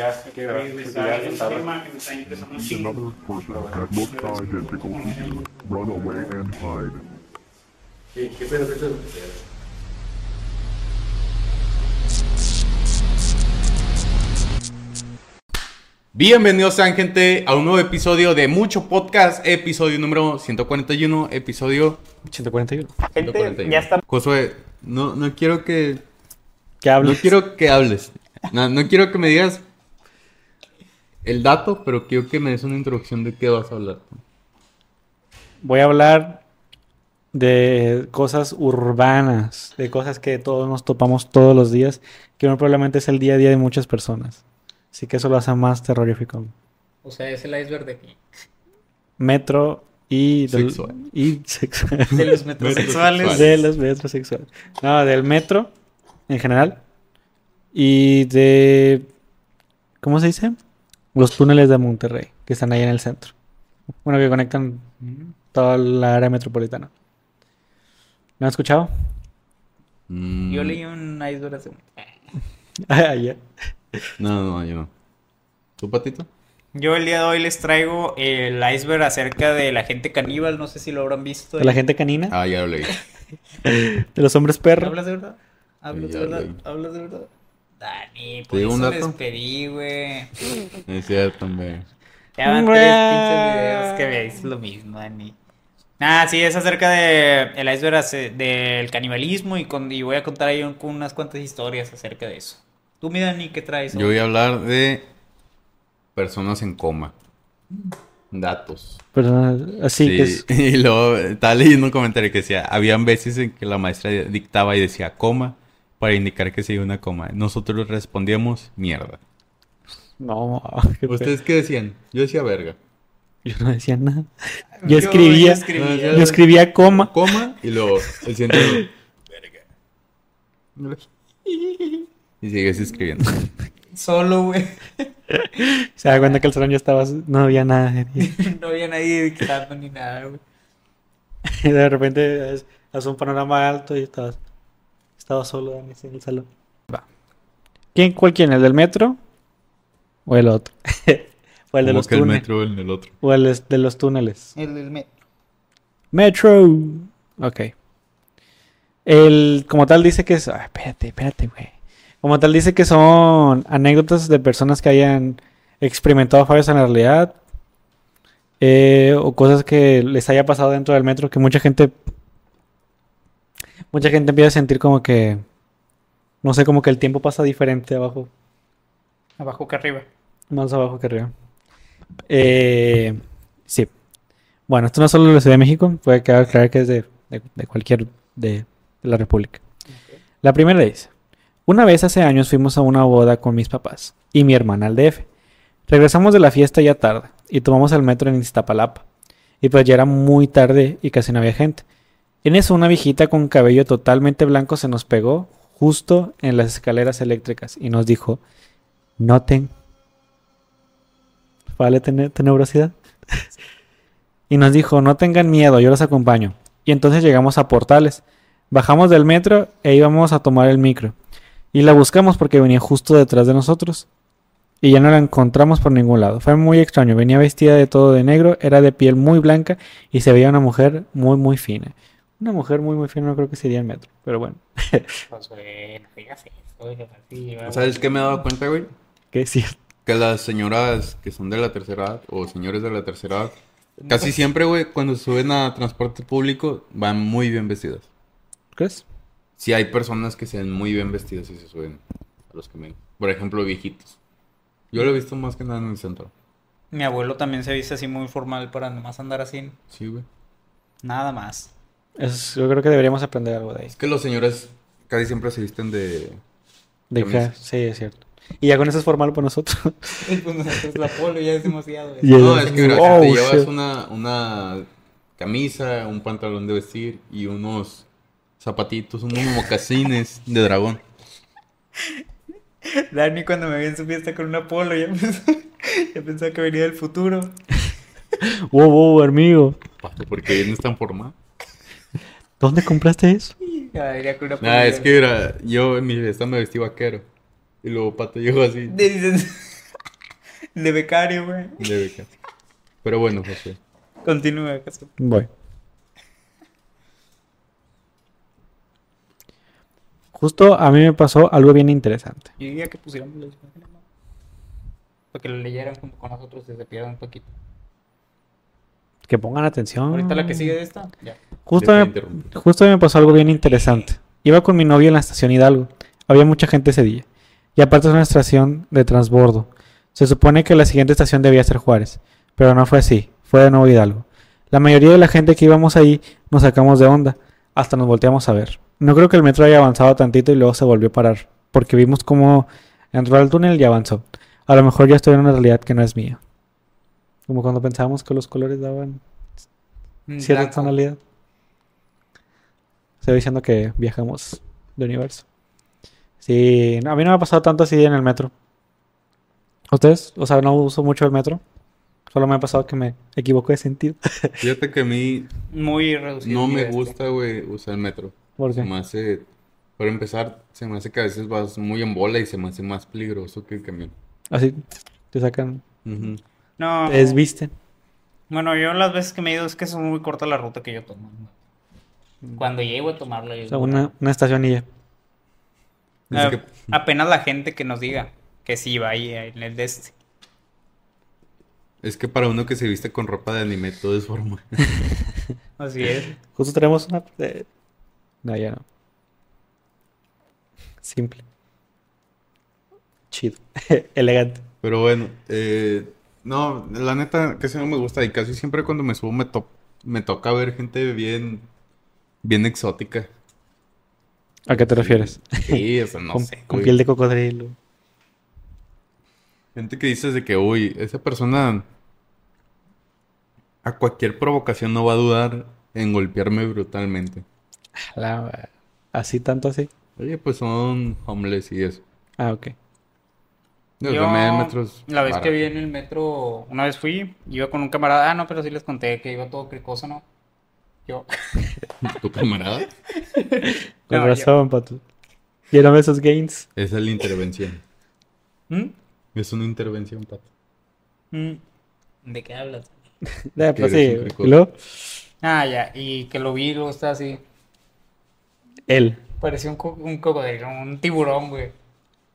Que el tema que. Bienvenidos sean gente a un nuevo episodio de Mucho Podcast, episodio número 141, episodio 141. Gente, 141. ya está. Josué, no, no quiero que... ¿Qué hablas? No quiero que hables. No, no quiero que me digas el dato, pero quiero que me des una introducción de qué vas a hablar. Voy a hablar de cosas urbanas, de cosas que todos nos topamos todos los días, que muy probablemente es el día a día de muchas personas. Así que eso lo hace más terrorífico. O sea, es el iceberg de aquí. Metro y... del- Sexual. Y sexual. De los metrosexuales. de los metrosexuales. No, del metro en general. Y de... ¿Cómo se dice? Los túneles de Monterrey, que están ahí en el centro. Bueno, que conectan toda la área metropolitana. ¿Lo han escuchado? Mm, Yo leí un iceberg hace... Ah, ya. No, no, yo no. ¿Tú, Patito? Yo el día de hoy les traigo el iceberg acerca de la gente caníbal, no sé si lo habrán visto. De la gente canina, Ah, ya lo leí. de los hombres perros. ¿Hablas de verdad? ¿Hablas de verdad? leí. ¿Hablas de verdad? Dani, ¿Te por un eso dato? les pedí, güey. Es cierto, hombre. Ya van tres pinches videos que veis lo mismo, Dani. Nada, sí, es acerca de el iceberg del canibalismo y, con, y voy a contar ahí un- unas cuantas historias acerca de eso. Tú, mi Dani, ¿qué traes? Yo voy a hablar de personas en coma. Datos. Personas así que es... Y luego estaba leyendo un comentario que decía, habían veces en que la maestra dictaba y decía coma para indicar que se iba una coma. Nosotros respondíamos mierda. No, qué ¿Ustedes qué decían? Yo decía verga. Yo no decía nada. Yo escribía, yo escribía. yo escribía coma. Coma y luego el siguiente verga. Y sigues escribiendo. Solo, güey. Se da cuenta que el salón ya estaba, no había nada. No había nadie dictando ni nada, güey. Y de repente es- hace un panorama alto y estaba, estaba solo Dani, en el salón. Va. ¿Quién, ¿Cuál quién? ¿El del metro? ¿O el otro? ¿O el de los que el túneles? metro el otro. ¿O el de los túneles? El del metro. Metro. Ok. El, como tal dice que es... ah, espérate, espérate, güey. Como tal dice que son anécdotas de personas que hayan experimentado fallos en la realidad. eh, o cosas que les haya pasado dentro del metro que mucha gente... Mucha gente empieza a sentir como que... No sé, como que el tiempo pasa diferente abajo. Abajo que arriba. Más abajo que arriba. Eh, sí. Bueno, esto no es solo de la Ciudad de México, puede quedar claro que es de, de- de cualquier de, de la República. La primera dice, una vez hace años fuimos a una boda con mis papás y mi hermana al DF. Regresamos de la fiesta ya tarde y tomamos el metro en Iztapalapa. Y pues ya era muy tarde y casi no había gente. En eso una viejita con cabello totalmente blanco se nos pegó justo en las escaleras eléctricas y nos dijo, noten Vale, tene- tenebrosidad. y nos dijo, no tengan miedo, yo los acompaño. Y entonces llegamos a Portales. Bajamos del metro e íbamos a tomar el micro. Y la buscamos porque venía justo detrás de nosotros. Y ya no la encontramos por ningún lado. Fue muy extraño. Venía vestida de todo de negro, era de piel muy blanca y se veía una mujer muy, muy fina. Una mujer muy, muy fina no creo que sería el metro. Pero bueno, Pues, güey, no digas eso, güey, así, güey. ¿Sabes qué me he dado cuenta, güey? que es cierto. Que las señoras que son de la tercera edad o señores de la tercera edad, casi siempre, güey, cuando suben a transporte público, van muy bien vestidas. ¿Crees? Sí hay personas que se ven muy bien vestidas y se suben a los caminos. Por ejemplo, viejitos. Yo lo he visto más que nada en el centro. Mi abuelo también se viste así muy formal para nomás andar así. Sí, güey. Nada más. Es- yo creo que deberíamos aprender algo de ahí. Es que los señores casi siempre se visten de... De sí, es cierto. Y ya con eso es formal para nosotros. Y pues nosotros la polo ya es demasiado. Yeah. No, es que mira, Oh, te llevas una, una camisa, un pantalón de vestir y unos zapatitos, unos mocasines de dragón. Dani cuando me vi en su fiesta con una polo ya pensó, ya pensaba que venía del futuro. wow, wow, amigo. Pato, porque vienes tan formado. ¿Dónde compraste eso? Nah, es que mira, yo en mi fiesta me vestí vaquero. Y luego Pato llegó así. Dices, De becario, güey. de beca. Pero bueno, José. Continúa, caso. Voy. Justo a mí me pasó algo bien interesante. Yo diría que pusiéramos las imágenes, ¿no? Para que lo leyeran junto con nosotros y se pierdan un poquito. Que pongan atención. Ahorita la que sigue de esta, ya. Justo me, interrumpí. justo me pasó algo bien interesante. Iba con mi novio en la estación Hidalgo. Había mucha gente ese día. Y aparte es una estación de transbordo. Se supone que la siguiente estación debía ser Juárez. Pero no fue así. Fue de nuevo Hidalgo. La mayoría de la gente que íbamos ahí nos sacamos de onda. Hasta nos volteamos a ver. No creo que el metro haya avanzado tantito y luego se volvió a parar. Porque vimos cómo entró al túnel y avanzó. A lo mejor ya estoy en una realidad que no es mía. Como cuando pensábamos que los colores daban Mm, cierta blanco. Tonalidad. Estoy diciendo que viajamos de universo. Sí, a mí no me ha pasado tanto así en el metro. ¿Ustedes? O sea, no uso mucho el metro. Solo me ha pasado que me equivoco de sentido. Fíjate que a mí Muy reducido. no me gusta, güey, usar el metro. ¿Por Se qué? me hace, para empezar, se me hace que a veces vas muy en bola y se me hace más peligroso que el camión. Así te sacan. No. te desvisten. Bueno, yo las veces que me he ido es que es muy corta la ruta que yo tomo. Cuando llego a tomarla, yo O sea, una, una estación y ya. Es Ah, que- Apenas la gente que nos diga que sí va ahí en el de este. Es que para uno que se viste con ropa de anime todo es formal. Así es. Justo tenemos una... eh, No, ya no. Simple. Chido. Elegante. Pero bueno, eh, no, la neta casi no me gusta y casi siempre cuando me subo me, to- me toca ver gente bien, bien exótica. ¿A qué te refieres? Sí, o sea, no con, sé, con güey. piel de cocodrilo. Gente que dices de que, uy, esa persona a cualquier provocación no va a dudar en golpearme brutalmente. La- así tanto así. Oye, pues son homeless y eso. Ah, ok. Digo, Yo, también el metro es la vez que vi en el metro, una vez fui, iba con un camarada. Ah, no, pero sí les conté que iba todo cricoso, ¿no? Yo. ¿Tu camarada? Con No, razón, pato. Lléname esos gains. Esa es la intervención. ¿Mm? Es una intervención, pato. ¿Mm? ¿De qué hablas? Ya, Que pues sí. luego, Ah, ya. Y que lo vi, luego está así. él. Parecía un, co- un cocodrilo, un tiburón, güey.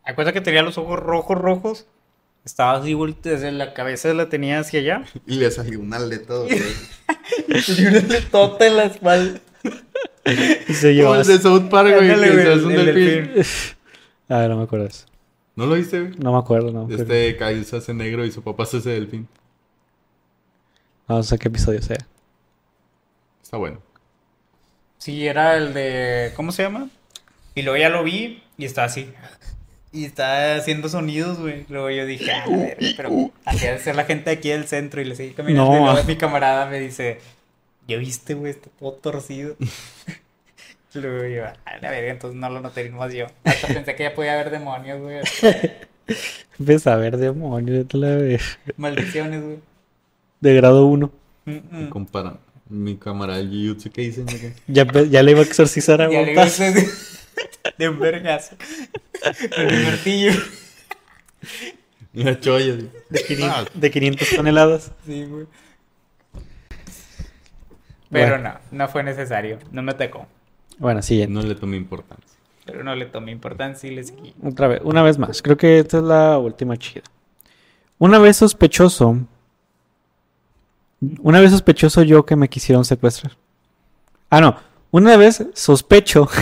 Acuerda que tenía los ojos rojos, rojos. Estaba así, vuelto desde la cabeza la tenía hacia allá. Y le salió una aleta. güey. Y una en la espalda. Y se llevó Como el de South Park, güey, Ándale, el- un el delfín. delfín. Ah, no me acuerdo eso. ¿No lo viste, güey? No me acuerdo, no. pero- Este Kyle se hace negro y su papá se hace delfín. No sé qué episodio sea. Está bueno. Sí, era el de. ¿Cómo se llama? Y luego ya lo vi y está así. Y está haciendo sonidos, güey. Luego yo dije, ah, la verga, pero así ha de ser la gente aquí del centro y le seguí caminando. No. Y luego mi camarada me dice, ¿ya viste, güey? Está todo torcido. luego yo, ah, la verga, entonces no lo noté más yo. Hasta pensé que ya podía haber demonios, güey. Ves a ver, demonio, vete a la ver. Maldiciones, güey. De grado 1. Mm, mm. Compara. Mi camarada el Jujutsu que dicen. Ya, ya le iba a exorcizar a Ya le botas. De un vergazo. Con el martillo. La cholla. sí. De 500, de 500 toneladas. Sí, güey. Pero Bueno. no, no fue necesario. No me tocó. Bueno, siguiente. No le tomé importancia. Pero no le tomé importancia y le seguí. Otra vez, una vez más. Creo que esta es la última chida. Una vez sospechoso. Una vez sospechoso yo que me quisieron secuestrar. Ah, no. Una vez sospecho.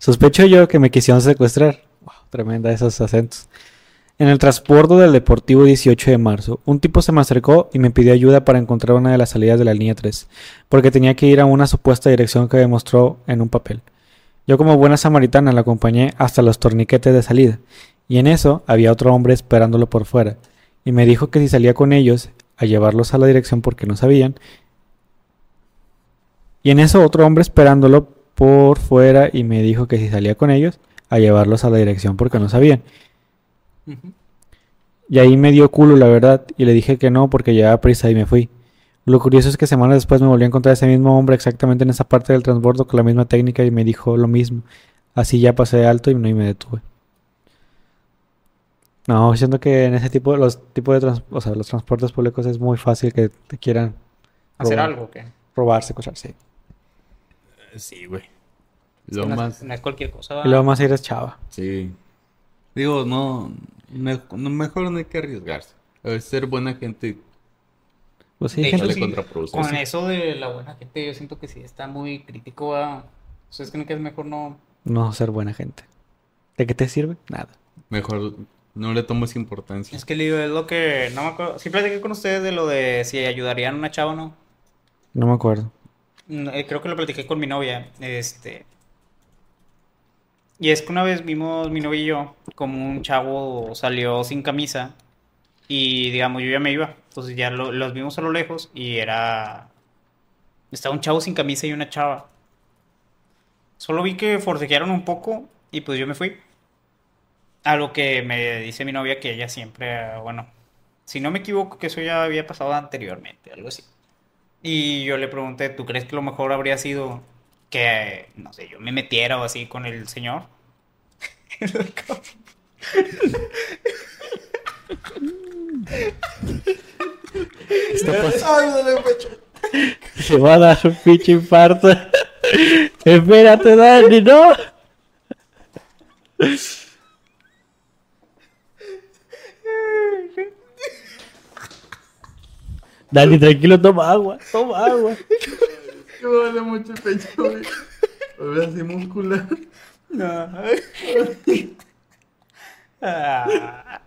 sospecho yo que me quisieron secuestrar. Tremenda esos acentos. En el transbordo del Deportivo 18 de marzo, un tipo se me acercó y me pidió ayuda para encontrar una de las salidas de la línea 3, porque tenía que ir a una supuesta dirección que demostró en un papel. Yo como buena samaritana la acompañé hasta los torniquetes de salida, y en eso había otro hombre esperándolo por fuera, y me dijo que si salía con ellos a llevarlos a la dirección porque no sabían, y en eso otro hombre esperándolo por fuera y me dijo que si salía con ellos a llevarlos a la dirección porque no sabían. Y ahí me dio culo, la verdad, y le dije que no porque llevaba prisa y me fui. Lo curioso es que semanas después me volví a encontrar ese mismo hombre exactamente en esa parte del transbordo con la misma técnica y me dijo lo mismo. Así ya pasé de alto y no y me detuve. No, siento que en ese tipo, los tipos de trans- o sea, los transportes públicos es muy fácil que te quieran ¿Hacer algo qué? robar, secuestrar, sí. Sí, güey. Es Lo no, es- más... no es cualquier cosa. luego más eres chava. Sí. Digo, no, me- no, Mejor no hay que arriesgarse. A ser buena gente Pues sí, De gente- hecho, sí. Con eso de la buena gente, yo siento que sí está muy crítico. ¿va? ¿Ustedes creen que es mejor no? no ser buena gente. ¿De qué te sirve? Nada. Mejor no le tomes importancia. Es que le es lo que. No me acuerdo. Sí platiqué con ustedes de lo de si ayudarían a una chava o no. No me acuerdo. Mm, eh, Creo que lo platiqué con mi novia. Este. Y es que una vez vimos mi novia y yo como un chavo salió sin camisa. Y digamos, yo ya me iba. Entonces ya lo- los vimos a lo lejos y era. Estaba un chavo sin camisa y una chava. Solo vi que forcejearon un poco y pues yo me fui. A lo que me dice mi novia que ella siempre, bueno, si no me equivoco, que eso ya había pasado anteriormente, algo así. Y yo le pregunté, ¿tú crees que lo mejor habría sido que, no sé, yo me metiera o así con el señor? Se va a dar un pinche infarto. Espérate, Dani, no. Dani, tranquilo, toma agua, toma agua. Me duele mucho el pecho, güey. Me veo así muscular. Ah.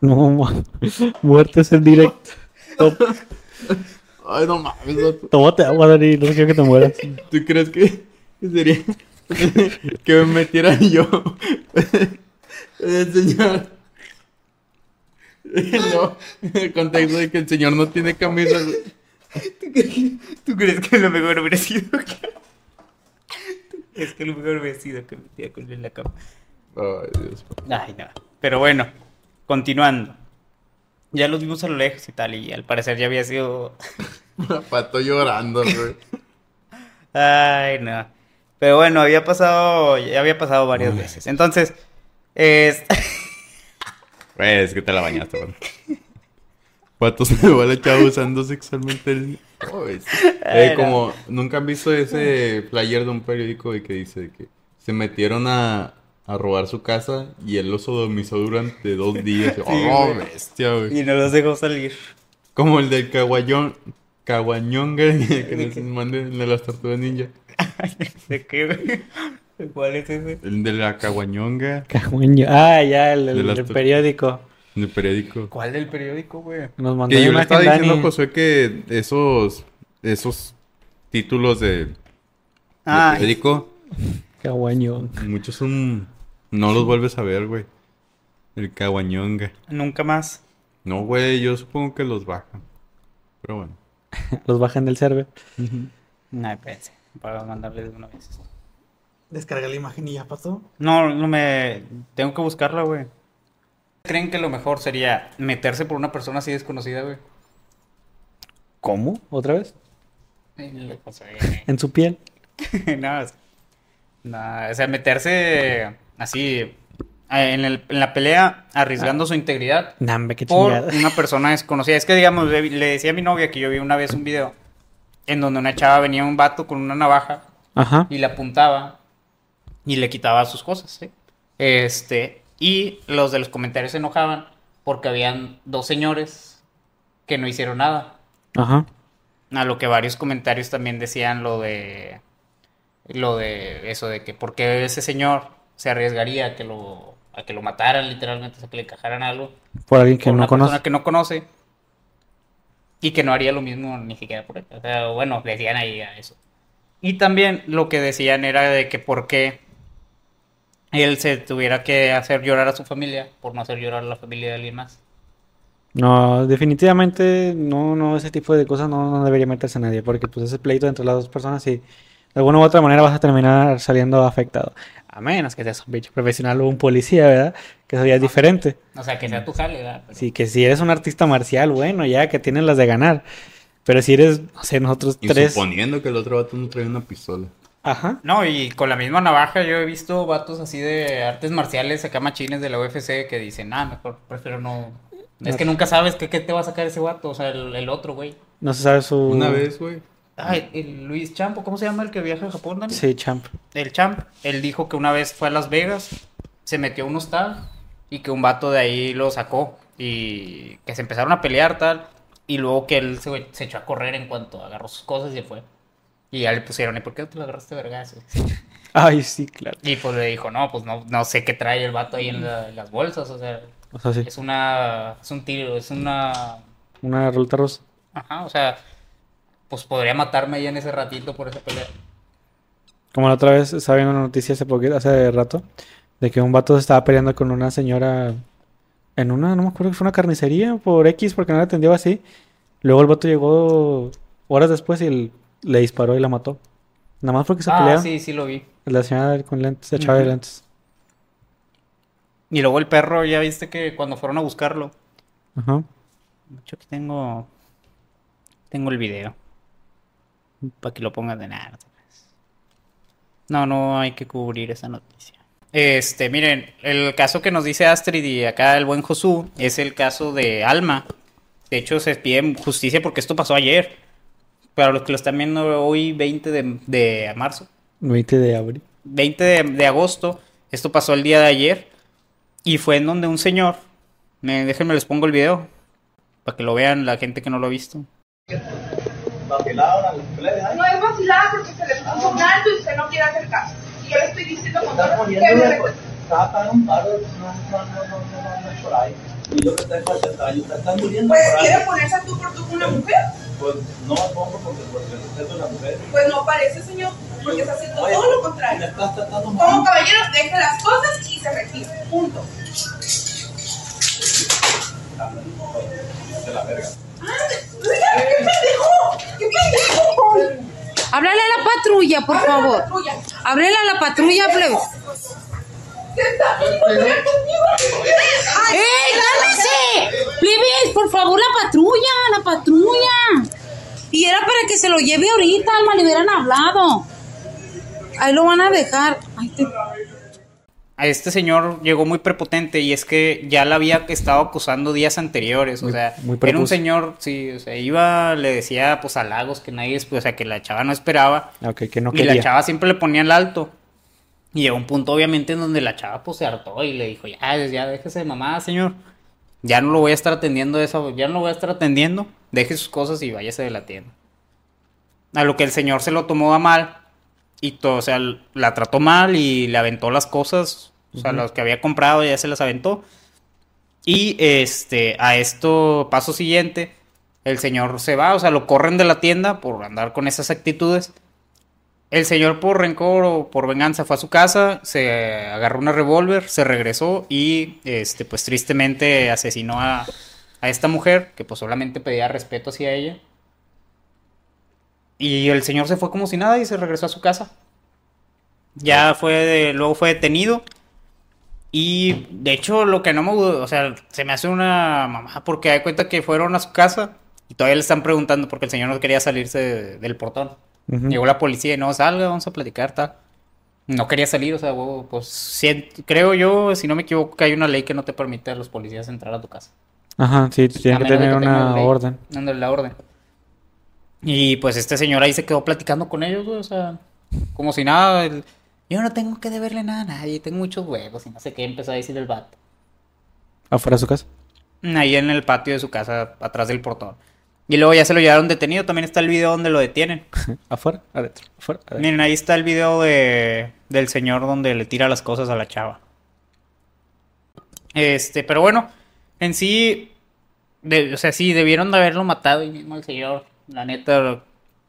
No, ma- muertes en directo. Ay, no mames. Tómate agua, Dani, no quiero que te mueras. ¿Tú crees que que sería que me metiera yo el señor? No, en el contexto de que el señor no tiene camisa. ¿Tú crees que lo mejor hubiera sido que... Es que lo mejor hubiera sido que me metiera con él en la cama. Ay, Dios. Ay, no. Pero bueno, continuando. Ya los vimos a lo lejos y tal, y al parecer ya había sido... Pato llorando, güey. Ay, no. Pero bueno, había pasado, ya había pasado varias veces. Entonces, es... Güey, es que te la bañaste, güey. Pato se va la chava usando sexualmente el... Ay, sí. Eh, como, ¿nunca han visto ese flyer de un periódico de que dice que se metieron a, a robar su casa y él lo sodomizó durante dos días? oh, güey. bestia, güey. Y no los dejó salir. Como el del caguayón, caguañonga que nos manden de las tortugas ninja. ¿De qué, güey? ¿Cuál es ese? El de la caguañonga. Ah, ya, el, el- De las el tu- periódico. del periódico. ¿Cuál del periódico, güey? Nos mandó Que yo le estaba diciendo. Josué que esos, esos títulos de, de Ah, periódico, Cagüeño. muchos son... No los vuelves a ver, güey. El caguañonga. nunca más. No, güey, yo supongo que los bajan. Pero bueno. Los bajan del server. No, espérense. Para mandarles de una vez. Descarga la imagen y ya pasó. No, no me... Tengo que buscarla, güey. ¿Creen que lo mejor sería meterse por una persona así desconocida, güey? ¿Cómo? ¿Otra vez? En su piel. no, es- no, o sea, meterse así eh, en, el- en la pelea, arriesgando su integridad Nambe, qué por chingada. una persona desconocida. Es que, digamos, le, le decía a mi novia que yo vi una vez un video en donde una chava venía un vato con una navaja Ajá. y le apuntaba y le quitaba sus cosas. Este, y los de los comentarios se enojaban porque habían dos señores que no hicieron nada. Ajá. A lo que varios comentarios también decían lo de lo de eso de que por qué ese señor se arriesgaría a que lo a que lo mataran literalmente, sea, que le encajaran algo Por alguien que por no una conoce. persona que no conoce y que no haría lo mismo ni siquiera por él. O sea, bueno, decían ahí a eso. Y también lo que decían era de que por qué él se tuviera que hacer llorar a su familia por no hacer llorar a la familia de alguien más. No, definitivamente no, no, ese tipo de cosas no, debería meterse nadie, porque pues ese pleito entre las dos personas y de alguna u otra manera vas a terminar saliendo afectado. A menos que seas un bicho profesional o un policía, ¿verdad? Que eso ya es diferente. O sea, que sea tu jale, ¿verdad? Pero- Sí, que si eres un artista marcial, bueno, ya que tienes las de ganar. Pero si eres, no sé, nosotros Y tres. suponiendo que el otro vato no trae una pistola. Ajá. No, y con la misma navaja yo he visto vatos así de artes marciales acá machines de la UFC que dicen, ah, mejor prefiero no. Es que nunca sabes qué, qué te va a sacar ese vato, o sea, el, el otro, güey. No se sabe su... Una vez, güey. Ay, el Luis Champo, ¿cómo se llama el que viaja a Japón, Dani? Sí, champ. El Champ, él dijo que una vez fue a Las Vegas, se metió a un hostal y que un vato de ahí lo sacó y que se empezaron a pelear tal y luego que él se, se echó a correr en cuanto agarró sus cosas y se fue. Y ya le pusieron, ¿y por qué no te lo agarraste vergas? Ay, sí, claro. Y pues le dijo, no, pues no, no sé qué trae el vato ahí en, la- en las bolsas, o sea, O sea, sí. es una, es un tiro, es una, Una ruleta rusa. ajá, o sea, pues podría matarme ahí en ese ratito por esa pelea. Como la otra vez estaba viendo una noticia hace poquito, hace rato, de que un vato se estaba peleando con una señora en una, no me acuerdo que fue una carnicería por X, porque no la atendió así. Luego el vato llegó horas después y el- le disparó y la mató. Nada más porque se Ah, pelearon. sí, sí lo vi. La señora con lentes, la chava de Ujú. lentes. Y luego el perro, ya viste que cuando fueron a buscarlo, Ajá. de hecho aquí tengo, tengo el video, para que lo pongas de nada. no te creas. No, no hay que cubrir esa noticia. Este, miren, el caso que nos dice Astrid y acá el buen Josu es el caso de Alma. De hecho, se pide justicia porque esto pasó ayer. Para los que lo están viendo hoy, 20 de, de marzo, 20 de abril. 20 de, de agosto, esto pasó el día de ayer. Y fue en donde un señor, me, déjenme les pongo el video, para que lo vean la gente que no lo ha visto. No es vacilada porque se le puso un alto y usted no quiere hacer caso. Y yo le estoy diciendo con todo que me. Estaba pagando un paro, no, no, no, no, no, no, es por ahí. Y yo que tengo 80 años, te están muriendo Pues quiere ponerse a tú por tú con una mujer. Pues no me pongo porque, porque usted es una mujer. Pues no parece, señor, porque está haciendo todo lo contrario. Como caballero, deje las cosas y se retira. Punto. De la verga. ¡Qué pendejo! ¡Qué pendejo! Háblale a la patrulla, por favor. Háblale a la patrulla, plebe. ¿Qué está haciendo conmigo? ¡Ey, cálmese! Plebes, por favor, la patrulla, la patrulla. Y era para que se lo lleve ahorita, Alma, le hubieran hablado. Ahí lo van a dejar. Ay, te- A este señor llegó muy prepotente y es que ya la había estado acusando días anteriores, o Muy- sea, muy era un señor, sí, o sea, iba, le decía pues halagos que nadie, o sea, que la chava no esperaba Ok, que no y la quería. chava siempre le ponía el alto. Y llegó un punto obviamente en donde la chava pues se hartó y le dijo, ya, ya déjese de mamá, señor. Ya no lo voy a estar atendiendo eso, ya no lo voy a estar atendiendo. Deje sus cosas y váyase de la tienda. A lo que el señor se lo tomó a mal y todo, o sea, la trató mal y le aventó las cosas, o sea, las que había comprado ya se las aventó. Y este, a esto, paso siguiente, el señor se va, o sea, lo corren de la tienda por andar con esas actitudes. El señor por rencor o por venganza fue a su casa, se agarró una revólver, se regresó y este pues tristemente asesinó a, a esta mujer que pues solamente pedía respeto hacia ella. Y el señor se fue como si nada y se regresó a su casa. Ya fue de- luego fue detenido. Y de hecho lo que no me o sea, se me hace una mamá porque da cuenta que fueron a su casa y todavía le están preguntando porque el señor no quería salirse de- del portón. Llegó la policía y no, salga, vamos a platicar, tal. No quería salir, o sea, pues creo yo, si no me equivoco, que hay una ley que no te permite a los policías entrar a tu casa. Ajá, sí, A tiene que tener una orden. dándole la orden. Y pues este señor ahí se quedó platicando con ellos, o sea, como si nada. el- Yo no tengo que deberle nada a nadie, tengo muchos huevos y no sé qué, empezó a decir el vato. Afuera de su casa. Ahí en el patio de su casa, atrás del portón. Y luego ya se lo llevaron detenido, también está el video donde lo detienen. Afuera, adentro. Afuera, adentro. Miren, ahí está el video de, del señor donde le tira las cosas a la chava. Este, pero bueno, en sí, de- o sea, sí, debieron de haberlo matado ahí mismo al señor. La neta,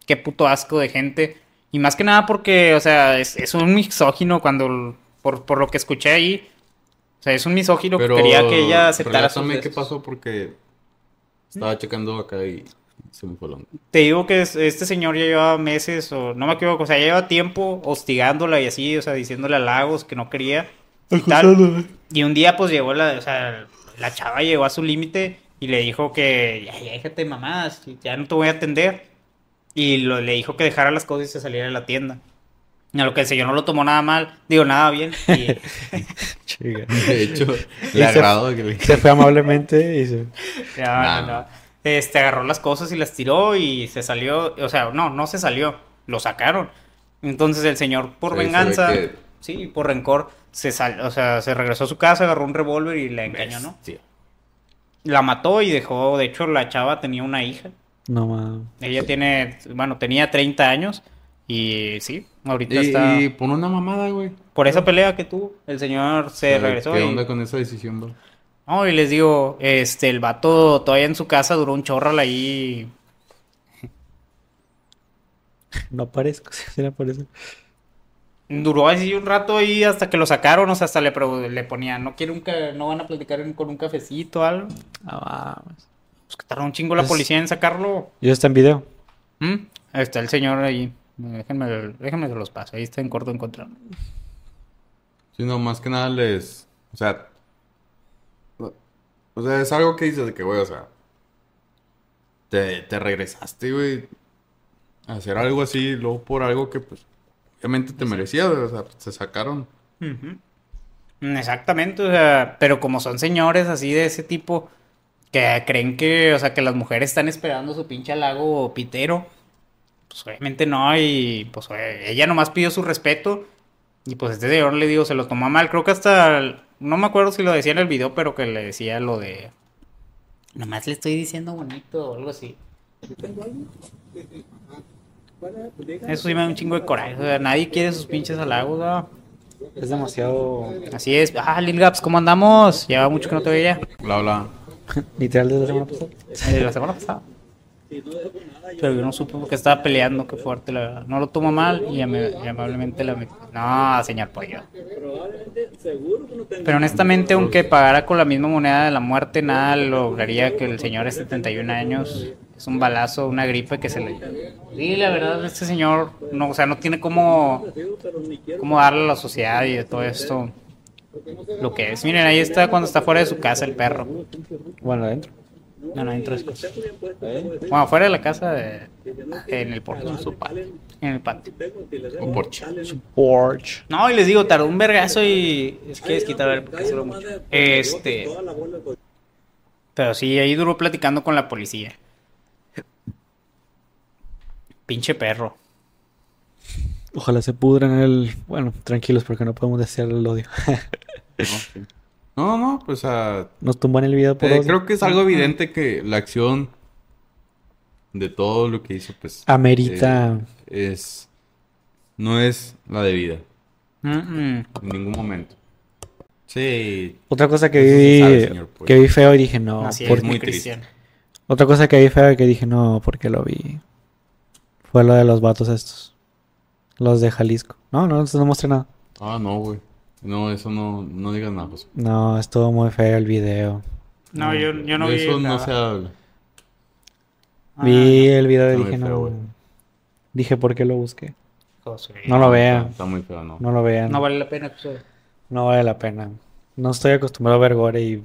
qué puto asco de gente. Y más que nada porque, o sea, es, es un misógino cuando, por, por lo que escuché ahí. O sea, es un misógino Pero que quería que ella aceptara sus qué pasó porque estaba checando acá y se me fue la. Te digo que es- este señor ya llevaba meses, o no me equivoco, o sea, ya lleva tiempo hostigándola y así, o sea, diciéndole halagos que no quería. Y, tal. y un día, pues llegó la, o sea, la chava llegó a su límite y le dijo que, ya, ya déjate de mamadas, ya no te voy a atender. Y lo- le dijo que dejara las cosas y se saliera de la tienda. A lo que el señor no lo tomó nada mal, digo, nada bien. Y Chica. De hecho, Y le se- agradó que le... Se fue amablemente y se... Ya, Nah, no, no. no. Este, agarró las cosas y las tiró y se salió. O sea, no, no se salió. Lo sacaron. Entonces el señor, por se venganza, que- sí, por rencor, se sal, o sea, se regresó a su casa, agarró un revólver y la engañó, ¿no? La mató y dejó, de hecho, la chava tenía una hija. No, ma. Ella tiene, bueno, tenía 30 años y sí, ahorita Y, está... y por una mamada, güey. Por esa pelea que tuvo, el señor se regresó ¿Qué y... onda con esa decisión, bro? No, y les digo, este, el vato todavía en su casa duró un chorral ahí. No aparezco, sí, no aparezco. Duró así un rato ahí hasta que lo sacaron, o sea, hasta le, le ponían, ¿no quiere un no van a platicar con un cafecito o algo? Ah, vamos. Pues que tardó un chingo la Pues- policía en sacarlo. ¿Y está en video? ¿Mm? Ahí está el señor ahí. Déjenme, déjenme se los paso, ahí está en corto encontrado. Sí, no, más que nada les... O sea... O sea, es algo que dices de que, güey, o sea... Te, te regresaste, güey. A hacer algo así, luego por algo que, pues... Obviamente te merecía, güey, o sea, te sacaron. Exactamente, o sea, pero como son señores así de ese tipo que creen que, o sea, que las mujeres están esperando su pinche halago pitero, pues obviamente no, y pues ella nomás pidió su respeto y pues este señor le digo, se lo tomó mal, creo que hasta, no me acuerdo si lo decía en el video, pero que le decía lo de, nomás le estoy diciendo bonito o algo así. Eso sí me da un chingo de coraje, o sea, nadie quiere sus pinches halagos, ¿no? Es demasiado... Así es. Ah, Lil Gaps, ¿cómo andamos? Lleva mucho que no te veía. Bla, bla. Literal desde la semana pasada. Eh, la semana pasada. Pero yo no supe porque estaba peleando, qué fuerte, la verdad. No lo tomo mal y amablemente la metí. No, señor pollo. Pero honestamente, aunque pagara con la misma moneda de la muerte, nada lograría que el señor de 71 años es un balazo, una gripe que se le... Sí, la verdad, este señor, no, o sea, no tiene cómo, cómo darle a la sociedad y de todo esto lo que es. Miren, ahí está cuando está fuera de su casa el perro. Bueno, adentro. No, no, dentro de su casa. Bueno, fuera de la casa, de- en el porche, en su patio. En el patio. O porche. Porch. No, y les digo, tardó un vergazo y es que es quitar el mucho. Este. Pero sí, ahí duró platicando con la policía. Pinche perro. Ojalá se pudran el... Bueno, tranquilos porque no podemos desear el odio. No, sí. no, no, pues a... Nos tumban el video por Eh, odio. creo que es algo evidente que la acción de todo lo que hizo, pues... Amerita... eh, es... No es la debida. Mm, mm. En ningún momento. Sí. Otra cosa que vi... sabe, señor, pues. que vi feo y dije no. Así por- es, muy muy triste. cristiano. Otra cosa que vi feo y que dije no, porque lo vi. Fue lo de los vatos estos. Los de Jalisco. No, no, no mostré nada. Ah, no, güey. No, eso no, no digas nada, José. No, estuvo muy feo el video. No, yo, yo no De vi. eso no nada. se habla. Ah, Vi el video y dije feo, no. güey. Dije por qué lo busqué. José. No lo vean. Está, está muy feo, ¿no? No lo vean. No vale la pena. pues, No vale la pena. No estoy acostumbrado a ver gore y.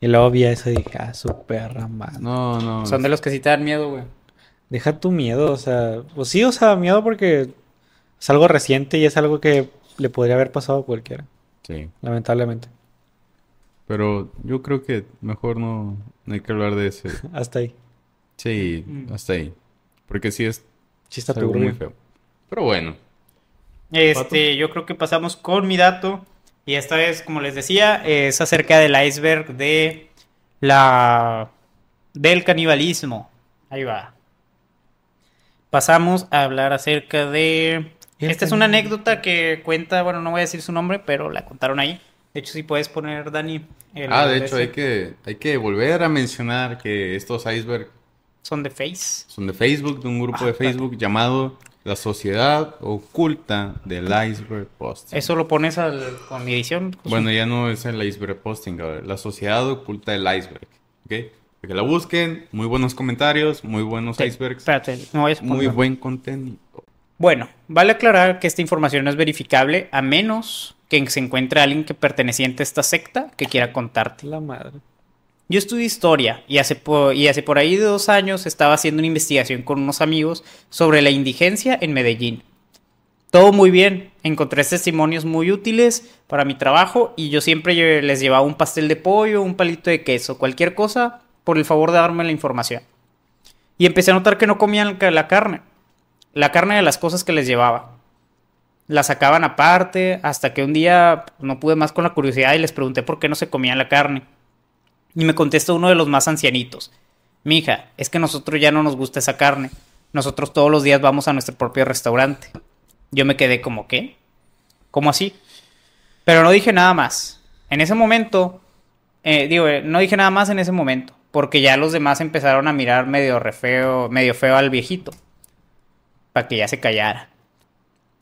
Y luego vi eso y dije, ah, su perra madre. No, no. Son de los que sí te dan miedo, güey. Deja tu miedo, o sea. Pues sí, o sea, miedo porque es algo reciente y es algo que le podría haber pasado a cualquiera, Sí. lamentablemente. Pero yo creo que mejor no, no hay que hablar de ese. Hasta ahí. Sí, Mm. hasta ahí. Porque sí es Sí, está algo muy feo. Pero bueno. Este, yo creo que pasamos con mi dato. Y esta vez, como les decía, es acerca del iceberg de la del canibalismo. Ahí va. Pasamos a hablar acerca de. El Esta es una anécdota que cuenta, bueno, no voy a decir su nombre, pero la contaron ahí. De hecho, si puedes poner, Dani. el Ah, de de hecho, ese. hay que, hay que volver a mencionar que estos iceberg Son de Face. son de Facebook, de un grupo de Ah, Facebook llamado La Sociedad Oculta del Iceberg Posting. Eso lo pones al, con mi edición. Bueno, ya no es el Iceberg Posting, ahora, La Sociedad Oculta del Iceberg. ¿Ok? Que la busquen, muy buenos comentarios, muy buenos Sí, icebergs, Espérate, no vayas a muy buen contenido. Bueno, vale aclarar que esta información no es verificable a menos que se encuentre alguien que perteneciente a esta secta que quiera contarte. La madre. Yo estudio historia y hace, y hace por ahí de dos años estaba haciendo una investigación con unos amigos sobre la indigencia en Medellín. Todo muy bien. Encontré testimonios muy útiles para mi trabajo y yo siempre les llevaba un pastel de pollo, un palito de queso, cualquier cosa por el favor de darme la información. Y empecé a notar que no comían la carne. La carne de las cosas que les llevaba. La sacaban aparte hasta que un día no pude más con la curiosidad y les pregunté por qué no se comían la carne. Y me contesta uno de los más ancianitos. Mija, es que nosotros ya no nos gusta esa carne. Nosotros todos los días vamos a nuestro propio restaurante. Yo me quedé como, ¿qué? ¿Cómo así? Pero no dije nada más. En ese momento, eh, digo, eh, no dije nada más en ese momento, porque ya los demás empezaron a mirar medio re feo, medio feo al viejito, para que ya se callara.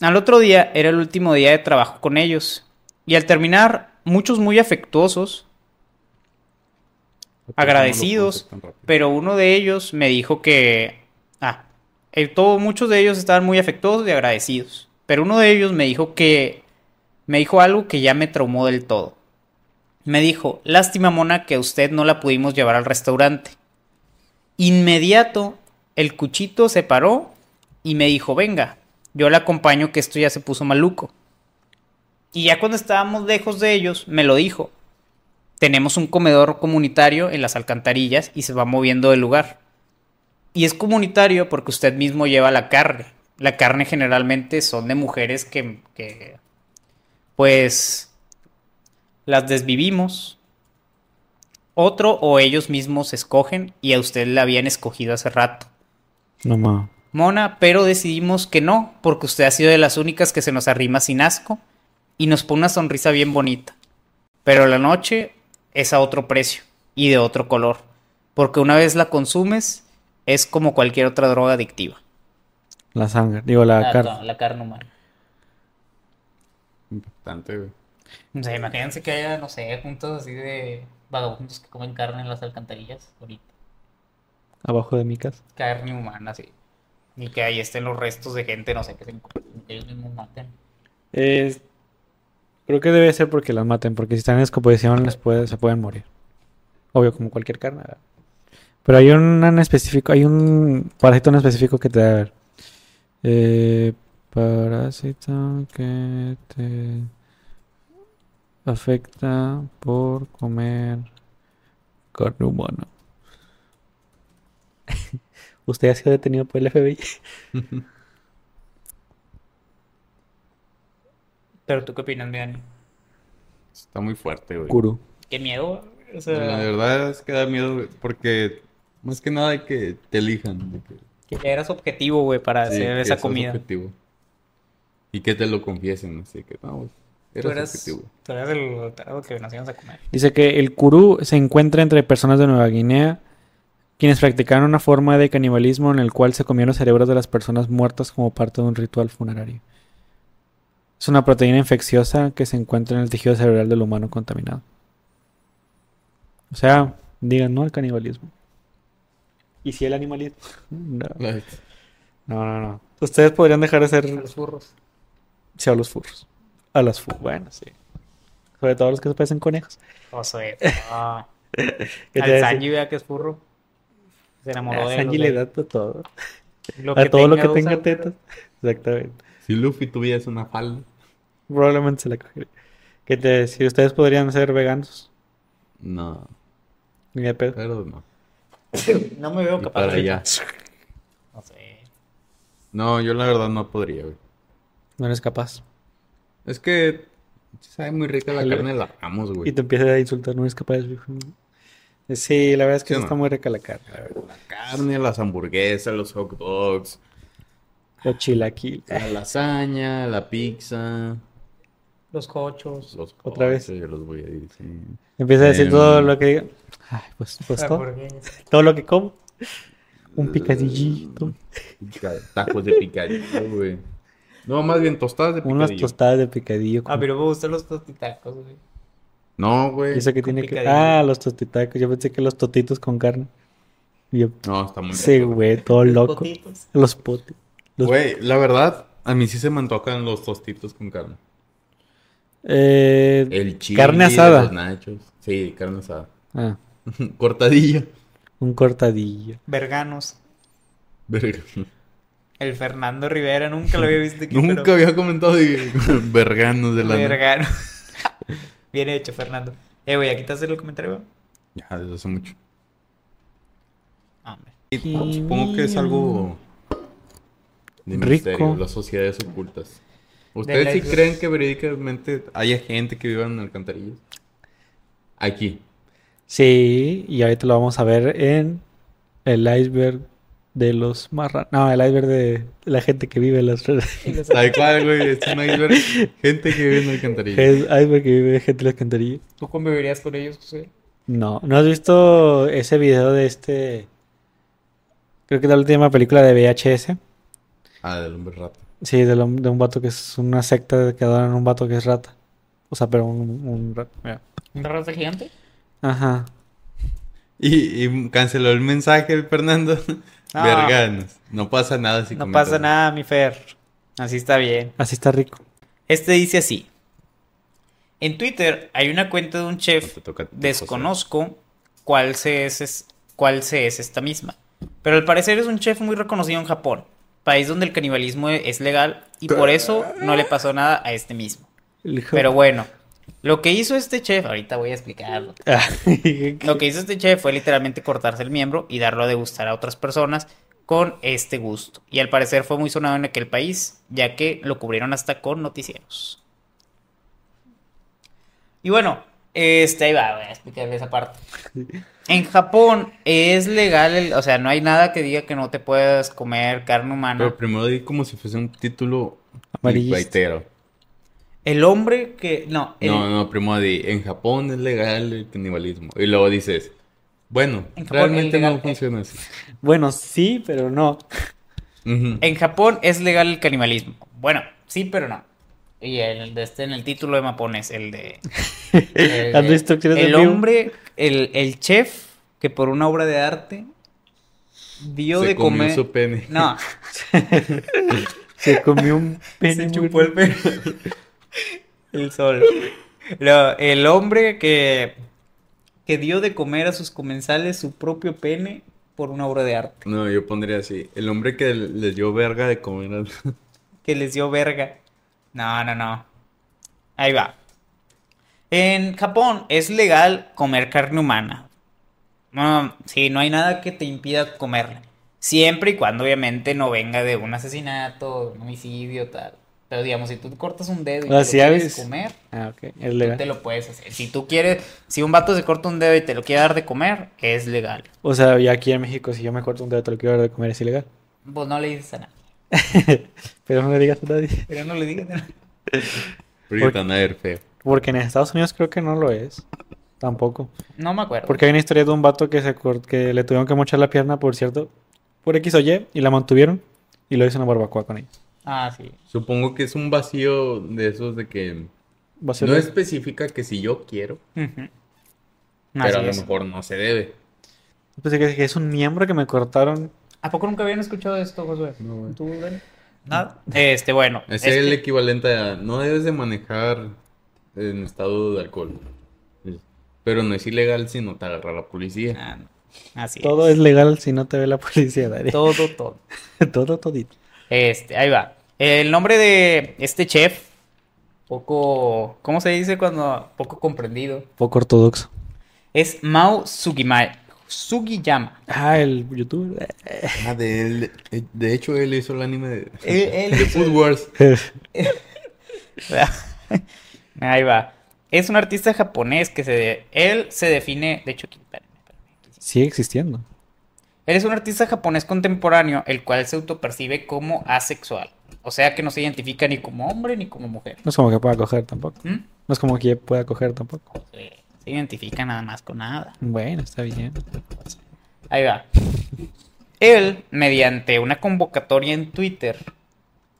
Al otro día era el último día de trabajo con ellos, y al terminar, muchos muy afectuosos, agradecidos, pero uno de ellos me dijo que... Ah, eh, todo, muchos de ellos estaban muy afectuosos y agradecidos. Pero uno de ellos me dijo que... Me dijo algo que ya me traumó del todo. Me dijo, lástima mona que a usted no la pudimos llevar al restaurante. Inmediato, el cuchito se paró y me dijo, venga, yo le acompaño que esto ya se puso maluco. Y ya cuando estábamos lejos de ellos, me lo dijo. Tenemos un comedor comunitario en las alcantarillas y se va moviendo del lugar. Y es comunitario porque usted mismo lleva la carne. La carne generalmente son de mujeres que, que pues, las desvivimos. Otro o ellos mismos escogen y a usted la habían escogido hace rato. No ma. Mona, pero decidimos que no, porque usted ha sido de las únicas que se nos arrima sin asco y nos pone una sonrisa bien bonita. Pero la noche es a otro precio y de otro color, porque una vez la consumes es como cualquier otra droga adictiva. La sangre. Digo, la La, carne. la carne humana. Impactante, güey. O sea, imagínense que haya, no sé, juntos así de vagabundos que comen carne en las alcantarillas ahorita. Abajo de mi casa. Carne humana, sí. Y que ahí estén los restos de gente, no sé, que, se, que ellos mismos maten. Creo que debe ser porque las maten, porque si están en descomposición les puede, se pueden morir. Obvio, como cualquier carne. ¿verdad? Pero hay un en específico, hay un parásito en específico que te da a ver. Eh, parásito que te afecta por comer carne humana. ¿Usted ha sido detenido por el FBI? Pero tú qué opinas, Dani? Está muy fuerte, güey. Kuru. Qué miedo, La verdad es que da miedo, güey, porque más que nada de que te elijan. de que- eras objetivo, güey, para sí, hacer que esa comida. objetivo. Y que te lo confiesen, así que, no, güey, Tú eres eras, objetivo. tú eras el tarado que nos íbamos a comer. Dice que el kurú se encuentra entre personas de Nueva Guinea quienes practicaron una forma de canibalismo en el cual se comieron los cerebros de las personas muertas como parte de un ritual funerario. Es una proteína infecciosa que se encuentra en el tejido cerebral del humano contaminado. O sea, digan no al canibalismo. ¿Y si el animalismo? No, no. no. Ustedes podrían dejar de ser... Los furros. Sí, a los furros. A los furros, bueno, sí. Sobre todo los que se parecen conejos. Oso, eh. Ah. ¿Qué te Al Sanji, vea que es furro. Se enamoró A de Sanji los le da todo. lo a todo lo que tenga tetas. Exactamente. si Luffy tuviese una falda, Probablemente se la cogería. ¿Qué te decir? ¿Ustedes podrían ser veganos? no, Ni de pedo. pero no. No me veo capaz para de- allá. No sé. No, yo la verdad no podría, güey. No eres capaz. Es que sabe muy rica la Jale. carne de la ramos, Y güey. te empiezas a insultar, no eres capaz. Sí, la verdad es que Sí, sí no. está muy rica la carne. la carne, las hamburguesas, los hot dogs, Los chilaquiles. la lasaña, la pizza, Los cochos. los Otra vez. yo los voy a decir. Empieza a decir todo lo que diga. Ay, pues, pues La todo. Todo lo que como. Un picadillito. Pica- Tacos de picadillo, güey. No, más bien tostadas de Unas picadillo. tostadas de picadillo. A con- mí no me gustan los tostitacos, güey. No, güey. ¿Y eso que tiene que. Ah, los tostitacos. Yo pensé que los totitos con carne. Yo, No, está muy sí, rico. güey, todo Los loco. potitos. Los potes. Los- Güey, la verdad, a mí sí se me antojan los tostitos con carne. Eh, El chile Carne asada. los nachos. Sí, carne asada. ah, Cortadilla. un cortadillo. Verganos. Verga. El Fernando Rivera, nunca lo había visto aquí. Nunca pero- había comentado de verganos de la... Vergano. Bien hecho, Fernando. Eh, güey, ¿aquí te el comentario, güey? Ya, desde hace mucho. Hombre. Y supongo que es algo de Rico. misterio, las sociedades ocultas. ¿Ustedes sí creen que verídicamente haya gente que viva en alcantarillas? Aquí. Sí, y ahorita lo vamos a ver en el iceberg de los marranos. No, el iceberg de la gente que vive en las Tal cual, güey. Es un iceberg. Gente que vive en alcantarillas. El iceberg que vive gente en la alcantarilla. ¿Tú convivirías con ellos, José? No, ¿no has visto ese video de este? Creo que es la última película de VHS. Ah, del hombre rata. Sí, de, lo- de un vato que es una secta que adoran a un vato que es rata. O sea, pero un, un rata. mira. ¿Un raza gigante? Ajá. Y, y canceló el mensaje el Fernando. No. Verganos. No pasa nada si No pasa nada, mi Fer. Así está bien. Así está rico. Este dice así. En Twitter hay una cuenta de un No chef. toca Desconozco cuál se es, es- cuál se es esta misma. Pero al parecer es un chef muy reconocido en Japón. País donde el canibalismo es legal y por eso no le pasó nada a este mismo. Pero bueno, lo que hizo este chef, ahorita voy a explicarlo. Lo que hizo este chef fue literalmente cortarse el miembro y darlo a degustar a otras personas con este gusto. Y al parecer fue muy sonado en aquel país, ya que lo cubrieron hasta con noticieros. Y bueno, este ahí va, voy a explicarle esa parte. En Japón es legal, el- o sea, no hay nada que diga que no te puedas comer carne humana. Pero primero di como si fuese un título Amarillista. El hombre que, no, el- No, no, primero di, en Japón es legal el canibalismo. Y luego dices, bueno, realmente no funciona así. Bueno, sí, pero no. Ujú. En Japón es legal el canibalismo. Bueno, sí, pero no. Y el de este en el título de Mapones, el de. el hombre, el, el chef que por una obra de arte dio Se de comió comer. su pene. No, Se comió un pene. se chupó el pene. El sol. No, el hombre que que dio de comer a sus comensales su propio pene por una obra de arte. No, yo pondría así, el hombre que les dio verga de comer al- que les dio verga. No, no, no. Ahí va. En Japón es legal comer carne humana. No, sí, no hay nada que te impida comerla. Siempre y cuando obviamente no venga de un asesinato, un homicidio, tal. Pero digamos, si tú cortas un dedo y te Ah, lo sí, quieres comer, Ah. Es tú te lo puedes hacer. Si tú quieres, si un vato se corta un dedo y te lo quiere dar de comer, es legal. O sea, ya aquí en México, si yo me corto un dedo, te lo quiero dar de comer, es ilegal. Pues no le dices a nadie. Pero no le digas a nadie. Pero no le digas a nadie. Porque feo. Porque en Estados Unidos creo que no lo es. Tampoco. No me acuerdo. Porque hay una historia de un vato que se cort- que le tuvieron que mochar la pierna, por cierto, por X o Y, y la mantuvieron y lo hizo una barbacoa con ella. Ah, sí. Supongo que es un vacío de esos de que no especifica que si yo quiero, pero Así a lo es. mejor no se debe. Pensé que, que es un miembro que me cortaron. ¿A poco nunca habían escuchado esto, Josué? ¿Tú, Dani? Nada. Este, bueno. Es es el que- equivalente a no debes de manejar en estado de alcohol. Pero no es ilegal si no te agarra la policía. Ah, no. Así Todo es legal si no te ve la policía, Dari. Todo, todo. todo, todito. Este, ahí va. El nombre de este chef, poco, ¿cómo se dice cuando poco comprendido? Poco ortodoxo. Es Mao Sugima- Sugiyama. Ah, el youtuber. Ah, de él. eh, De hecho, él hizo el anime de, Él- él de Food Wars. Ahí va. Es un artista japonés que se de- él se define, de hecho, aquí, espérenme, espérenme. Sigue existiendo. Él es un artista japonés contemporáneo, el cual se autopercibe como asexual. O sea que no se identifica ni como hombre ni como mujer. No es como que pueda coger tampoco. ¿Mm? No es como que pueda coger tampoco. Se, se identifica nada más con nada. Bueno, está bien. Ahí va. Él, mediante una convocatoria en Twitter,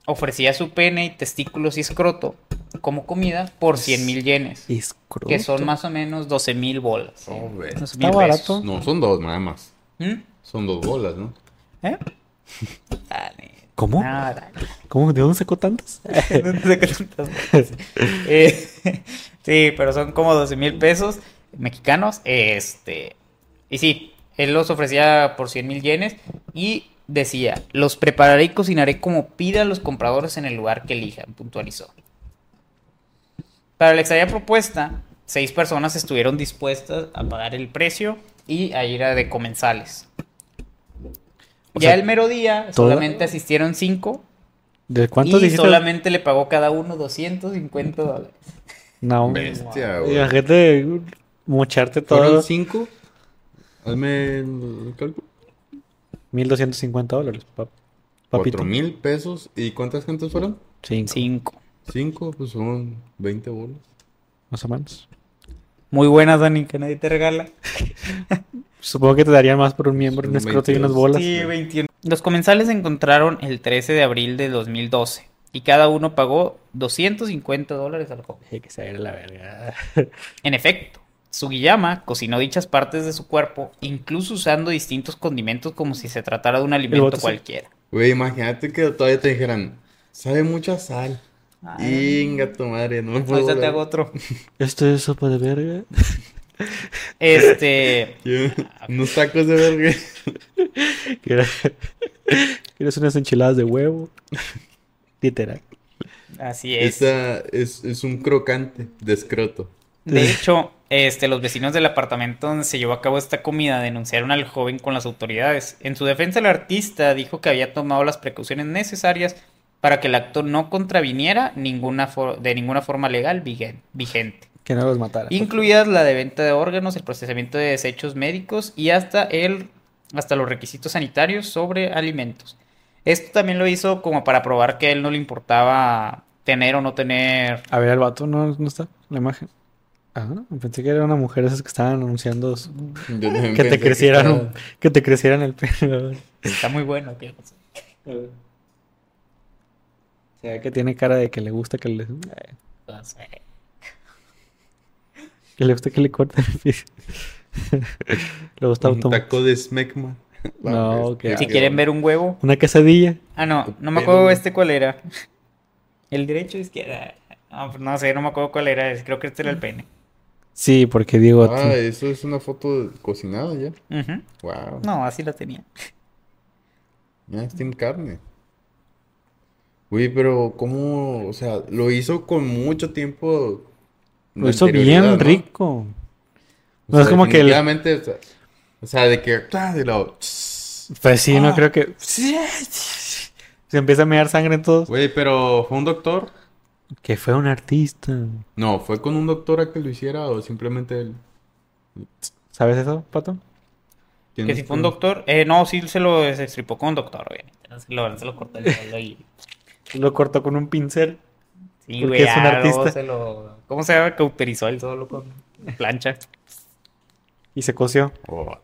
ofrecía su pene y testículos y escroto como comida por 100 mil yenes, Escroto. que son más o menos 12 mil bolas. Oh, ve. 12,000 Está barato. No, son dos nada más. ¿Mm? Son dos bolas, ¿no? ¿Eh? Dale. ¿Cómo? No, dale. ¿Cómo? ¿De dónde sacó bolas. Eh, sí, pero son como 12 mil pesos mexicanos. Este. Y sí, él los ofrecía por 100 mil yenes. Y decía, los prepararé y cocinaré como pidan los compradores en el lugar que elijan, puntualizó. Para la extraña propuesta, seis personas estuvieron dispuestas a pagar el precio y a ir a de comensales. O ya sea, el mero día toda- solamente asistieron cinco ¿De cuántos y dijiste? solamente le pagó cada uno 250 dólares. No, Bestia, güey. Imagínate mocharte ¿Fueron todo. cinco? Hazme el cálculo. 1250 dólares, pap- papito. Cuatro mil pesos. ¿Y cuántas gentes fueron? Cinco, Cinco. Cinco, pues son 20 bolas. más o menos. Muy buenas, Dani, que nadie te regala. Supongo que te darían más por un miembro, un escroto y unas 22. bolas. Sí, 21. Los comensales se encontraron el 13 de abril de 2012 y cada uno pagó 250 dólares al joven. Hay que saber la verga. En efecto, Sugiyama cocinó dichas partes de su cuerpo, incluso usando distintos condimentos como si se tratara de un alimento cualquiera. Güey, imagínate que todavía te dijeran, sabe mucha sal. Inga tu madre, no me puedo. Ahorita te hago otro. Esto es sopa de verga. Este, Unos tacos de verga. ¿Quieres ¿Quieres unas enchiladas de huevo? Literal. así es. Esa es, es un crocante de escroto. De hecho, este, los vecinos del apartamento donde se llevó a cabo esta comida denunciaron al joven con las autoridades. En su defensa, el artista dijo que había tomado las precauciones necesarias para que el acto no contraviniera ninguna de ninguna forma legal vigen- vigente, Que no los matara. incluidas la de venta de órganos, el procesamiento de desechos médicos y hasta el hasta los requisitos sanitarios sobre alimentos. Esto también lo hizo como para probar que a él no le importaba tener o no tener A ver, el vato no, no está la imagen. Ah, pensé que era una mujer esas que estaban anunciando su- que te crecieran estaba- que te crecieran el pelo. Está muy bueno. ¿qué? Se ve que tiene cara de que le gusta que le No sé. Que le gusta que le corten el piso. le gusta Un taco de smegma. No, que- Si quieren ver un huevo. Una quesadilla. Ah, no, no me acuerdo este cuál era. El derecho o izquierda. No, no sé, no me acuerdo cuál era. Creo que este era el pene. Sí, porque digo, Ah, eso es una foto cocinada ya. Wow. No, así la tenía. Ya es Team Carne. Uy, pero ¿cómo? O sea, lo hizo con mucho tiempo. Lo hizo bien ¿no? rico. O No es sea, como que el- definitivamente, o sea, sea, de que, de lo, Pues sí, no Ah. creo que se empieza a mear sangre en todos. güey, pero ¿fue un doctor? Que fue un artista. No, ¿fue con un doctor a que lo hiciera o simplemente él? ¿Sabes eso, Pato? Que ¿Tienes si fue un doctor. Eh, no, sí se lo destripó con un doctor, obviamente. No se lo, se lo cortó el pelo y. Lo cortó con un pincel. Sí, Porque güey, es un ah, luego artista. se lo. ¿Cómo se llama? Cauterizó él solo con plancha. Y se coció. Oh,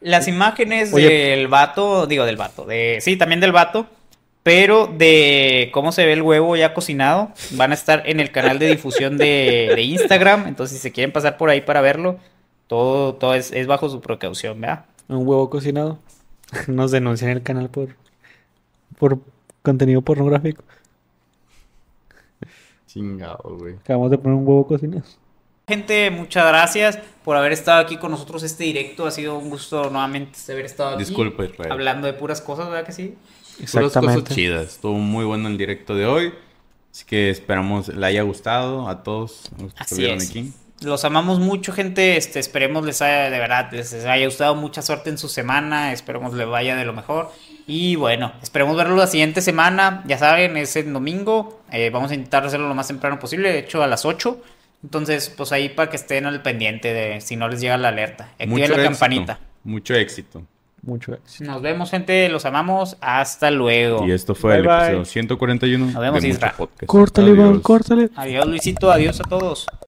Las imágenes Oye. del vato, digo del vato, de sí, también del vato, pero de cómo se ve el huevo ya cocinado, van a estar en el canal de difusión de, de Instagram, entonces si se quieren pasar por ahí para verlo, todo, todo es, es bajo su precaución, ¿verdad? Un huevo cocinado. Nos denuncian el canal por, por contenido pornográfico. Chingado, güey. Acabamos de poner un huevo cocinado. Gente, muchas gracias por haber estado aquí con nosotros este directo, ha sido un gusto nuevamente haber estado aquí. Disculpa, Israel. Hablando de puras cosas, ¿verdad que sí? Puras cosas Exactamente. chidas. Estuvo muy bueno el directo de hoy. Así que esperamos le haya gustado a todos los que Así estuvieron es. aquí. Los amamos mucho, gente. Este, esperemos les haya, de verdad, les haya gustado. Mucha suerte en su semana. Esperemos les vaya de lo mejor. Y bueno, esperemos verlo la siguiente semana. Ya saben, es el domingo. Eh, vamos a intentar hacerlo lo más temprano posible. De hecho, a las 8. Entonces, pues ahí para que estén al pendiente de si no les llega la alerta. Activen Mucho la éxito. campanita. Mucho éxito. Mucho éxito. Nos vemos, gente. Los amamos. Hasta luego. Y esto fue Bye, el bye. episodio 141 Nos vemos, de Isra. Córtale, Iván, córtale. Adiós, Luisito. Adiós a todos.